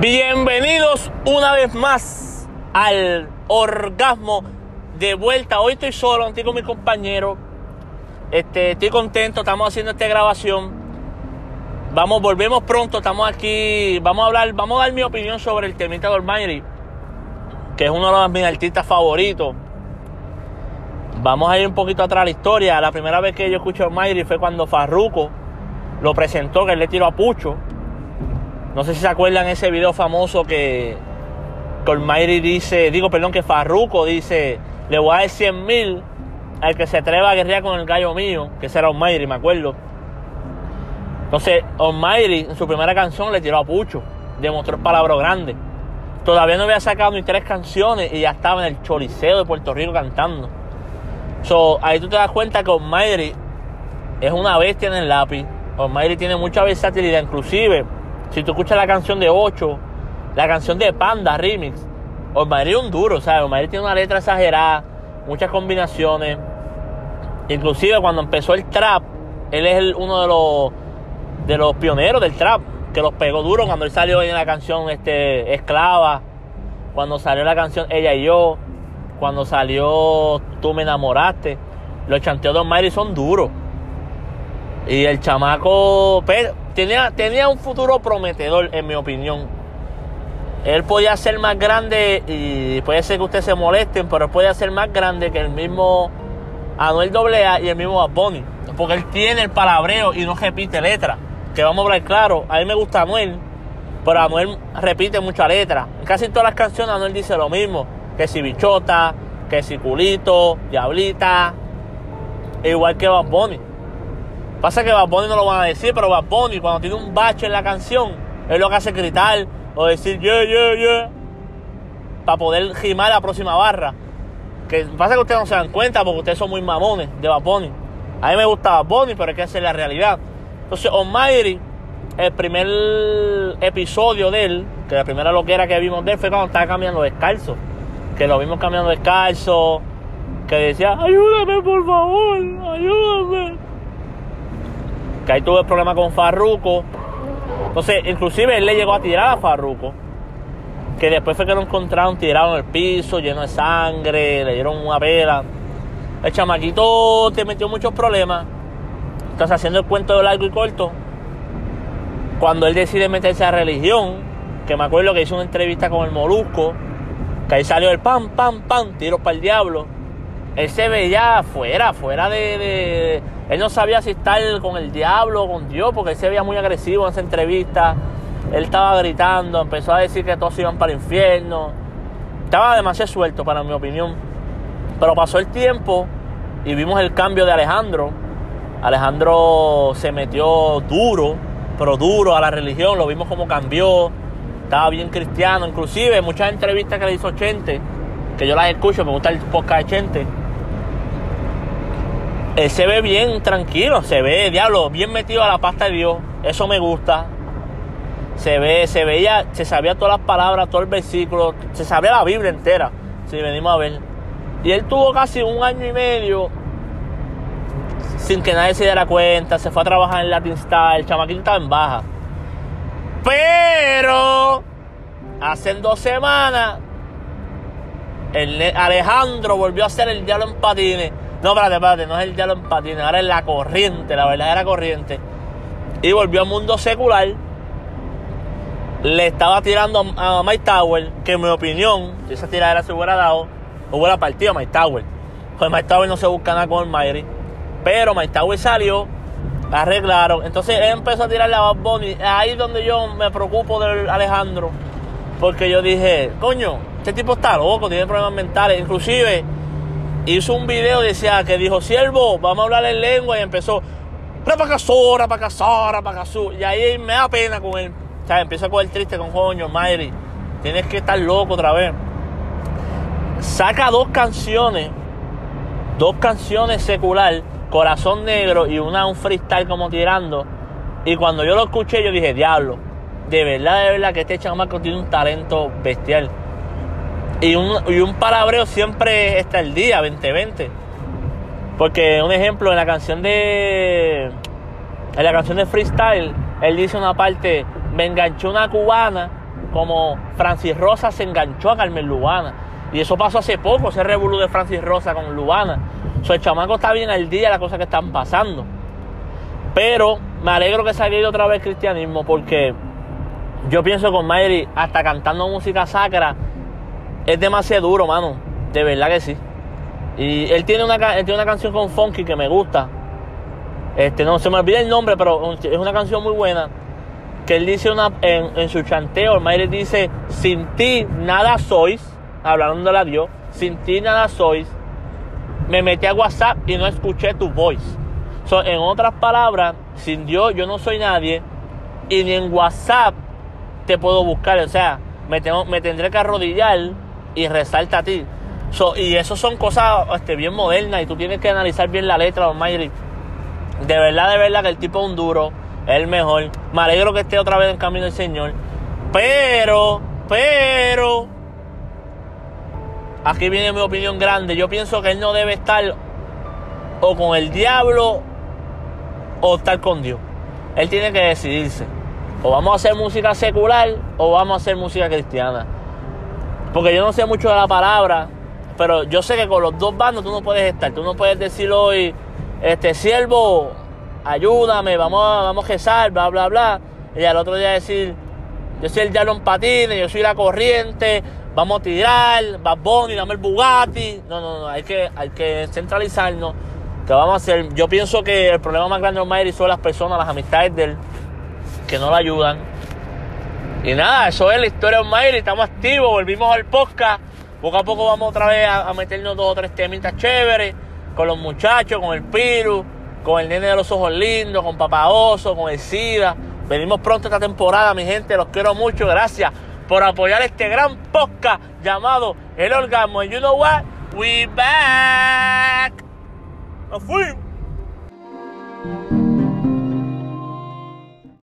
Bienvenidos una vez más al orgasmo de vuelta. Hoy estoy solo, estoy con mi compañero. Este, estoy contento, estamos haciendo esta grabación. Vamos, volvemos pronto, estamos aquí. Vamos a hablar, vamos a dar mi opinión sobre el temita de Almighty, que es uno de mis artistas favoritos. Vamos a ir un poquito atrás a la historia. La primera vez que yo escuché a Almighty fue cuando Farruko lo presentó, que él le tiró a Pucho. No sé si se acuerdan ese video famoso que Almighty dice, digo, perdón, que Farruko dice, le voy a dar 100 mil al que se atreva a guerrear con el gallo mío, que será Almighty, me acuerdo. Entonces, Almighty en su primera canción le tiró a Pucho, demostró el palabra grande. Todavía no había sacado ni tres canciones y ya estaba en el Choliseo de Puerto Rico cantando. So, ahí tú te das cuenta que Almighty es una bestia en el lápiz. Almighty tiene mucha versatilidad, inclusive si tú escuchas la canción de 8, la canción de Panda Remix, Almighty es un duro, ¿sabes? Almighty tiene una letra exagerada, muchas combinaciones. Inclusive cuando empezó el trap, él es uno de los, de los pioneros del trap, que los pegó duro cuando él salió en la canción este, Esclava, cuando salió la canción Ella y Yo, cuando salió Tú me enamoraste. Los chanteos de Almighty son duros. Y el chamaco tenía, tenía un futuro prometedor, en mi opinión. Él podía ser más grande y puede ser que ustedes se molesten, pero él podía ser más grande que el mismo Anuel AA y el mismo Bad Porque él tiene el palabreo y no repite letra. Que vamos a hablar claro, a mí me gusta Anuel, pero Anuel repite mucha letra. En casi todas las canciones Anuel dice lo mismo. Que si bichota, que si culito, diablita. Igual que Bad Pasa que Bad Bunny no lo van a decir, pero Bad Bunny cuando tiene un bache en la canción, es lo que hace gritar o decir yeah, yeah, yeah, para poder gimar la próxima barra. Que pasa que ustedes no se dan cuenta porque ustedes son muy mamones de Bad. A mí me gusta Bad pero hay que hacer la realidad. Entonces, Almighty, el primer episodio de él, que la primera loquera que vimos de él fue cuando estaba cambiando descalzo. Que lo vimos cambiando descalzo, que decía, ayúdame por favor, ayúdame que ahí tuve problemas con Farruco. Entonces, inclusive él le llegó a tirar a Farruco. Que después fue que lo encontraron tirado en el piso, lleno de sangre, le dieron una vela. El chamaquito te metió muchos problemas. Estás haciendo el cuento de largo y corto. Cuando él decide meterse a religión, que me acuerdo que hizo una entrevista con el Molusco, que ahí salió el pam, pam, pam, tiro para el diablo. Él se veía afuera, fuera de él no sabía si estar con el diablo o con Dios, porque él se veía muy agresivo en esa entrevista. Él estaba gritando, empezó a decir que todos iban para el infierno. Estaba demasiado suelto, para mi opinión. Pero pasó el tiempo y vimos el cambio de Alejandro. Alejandro se metió duro, pero duro a la religión. Lo vimos como cambió. Estaba bien cristiano. Inclusive muchas entrevistas que le hizo Chente, que yo las escucho, me gusta el podcast de Chente él se ve bien tranquilo, se ve, diablo, bien metido a la pasta de Dios. Eso me gusta. Se ve, se veía, se sabía todas las palabras, todo el versículo, se sabía la Biblia entera, si venimos a ver. Y él tuvo casi un año y medio sin que nadie se diera cuenta, se fue a trabajar en Latin Star, el chamaquito estaba en baja. Pero hace dos semanas el Alejandro volvió a hacer el diablo en patines no, espérate, espérate, no es el diablo en patines, ahora es la corriente, la verdadera corriente. Y volvió al mundo secular. Le estaba tirando a, Mike Tower, que en mi opinión, si esa tiradera se hubiera dado, hubiera partido a Mike Tower. Pues Mike Tower no se busca nada con el Mayri. Pero Mike Tower salió, arreglaron. Entonces él empezó a tirarle a Bad Bunny. Ahí es donde yo me preocupo de Alejandro. Porque yo dije, coño, este tipo está loco, tiene problemas mentales. Inclusive hizo un video, decía que dijo, siervo, vamos a hablar en lengua y empezó, rapacazó, rapacazó, rapacazó. Y ahí me da pena con él. O sea, empieza a coger triste con coño, Mayri. Tienes que estar loco otra vez. Saca dos canciones, dos canciones secular, Corazón Negro y una un freestyle como tirando. Y cuando yo lo escuché, yo dije, diablo, de verdad, de verdad que este chamaco tiene un talento bestial. Y un, y un palabreo siempre está el día, 2020. Porque un ejemplo, en la canción de. En la canción de freestyle, él dice una parte, me enganchó una cubana como Francis Rosa se enganchó a Carmen Lubana. Y eso pasó hace poco, ese revolú de Francis Rosa con Lubana. O el chamaco está bien al día de las cosas que están pasando. Pero me alegro que ido otra vez el cristianismo porque yo pienso con Mayri, hasta cantando música sacra, es demasiado duro, mano. De verdad que sí. Y él tiene una, tiene una canción con Funky que me gusta. Este, no se me olvida el nombre, pero es una canción muy buena. Que él dice una, en, su chanteo, el Mayri dice, sin ti nada sois, hablando a Dios, sin ti nada sois. Me metí a WhatsApp y no escuché tu voice. en otras palabras, sin Dios yo no soy nadie y ni en WhatsApp te puedo buscar. O sea, me, tengo, me tendré que arrodillar y resalta a ti. y eso son cosas este, bien modernas y tú tienes que analizar bien la letra, don Mayri. De verdad, de verdad que el tipo es un duro, es el mejor. Me alegro que esté otra vez en camino del Señor. Pero, pero, aquí viene mi opinión grande. Yo pienso que él no debe estar o con el diablo o estar con Dios. Él tiene que decidirse. O vamos a hacer música secular o vamos a hacer música cristiana. Porque yo no sé mucho de la palabra, pero yo sé que con los dos bandos tú no puedes estar. Tú no puedes decir hoy, este siervo, ayúdame, vamos a, vamos a rezar, bla, bla, bla. Y al otro día decir, yo soy el diablo en patines, yo soy la corriente, vamos a tirar, Bad Bunny, dame el Bugatti. No, no, no, hay que, hay que centralizarnos. ¿Qué vamos a hacer? Yo pienso que el problema más grande de Almighty son las personas, las amistades de él, que no lo ayudan. Y nada, eso es la historia de Almighty. Estamos activos, volvimos al podcast. Poco a poco vamos otra vez a, meternos dos o tres temitas chéveres con los muchachos, con el Piru, con el nene de los ojos lindos, con Papá Oso, con el SIDA. Venimos pronto esta temporada, mi gente. Los quiero mucho. Gracias por apoyar este gran podcast llamado El Orgasmo. And you know what? We back. ¡Me fui!